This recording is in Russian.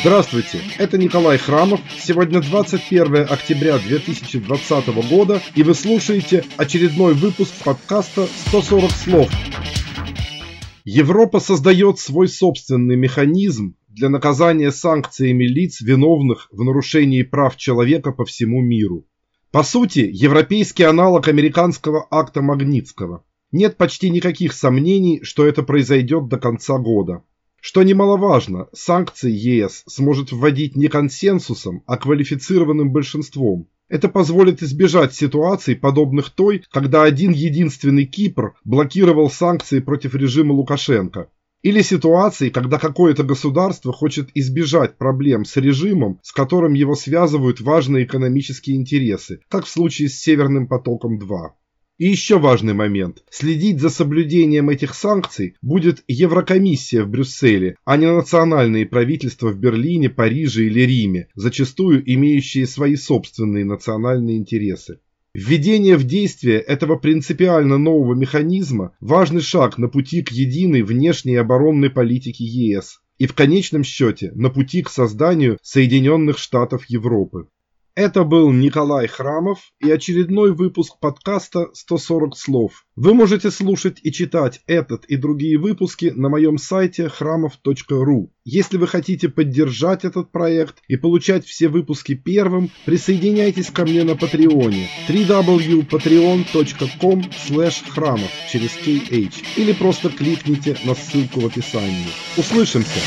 Здравствуйте, это Николай Храмов. Сегодня 21 октября 2020 года, и вы слушаете очередной выпуск подкаста «140 слов». Европа создает свой собственный механизм для наказания санкциями лиц, виновных в нарушении прав человека по всему миру. По сути, европейский аналог американского акта Магнитского. Нет почти никаких сомнений, что это произойдет до конца года. Что немаловажно, санкции ЕС сможет вводить не консенсусом, а квалифицированным большинством. Это позволит избежать ситуаций, подобных той, когда один единственный Кипр блокировал санкции против режима Лукашенко. Или ситуаций, когда какое-то государство хочет избежать проблем с режимом, с которым его связывают важные экономические интересы, как в случае с Северным потоком-2. И еще важный момент. Следить за соблюдением этих санкций будет Еврокомиссия в Брюсселе, а не национальные правительства в Берлине, Париже или Риме, зачастую имеющие свои собственные национальные интересы. Введение в действие этого принципиально нового механизма – важный шаг на пути к единой внешней оборонной политике ЕС и в конечном счете на пути к созданию Соединенных Штатов Европы. Это был Николай Храмов и очередной выпуск подкаста «140 слов». Вы можете слушать и читать этот и другие выпуски на моем сайте храмов.ру. Если вы хотите поддержать этот проект и получать все выпуски первым, присоединяйтесь ко мне на Патреоне www.patreon.com храмов через KH или просто кликните на ссылку в описании. Услышимся!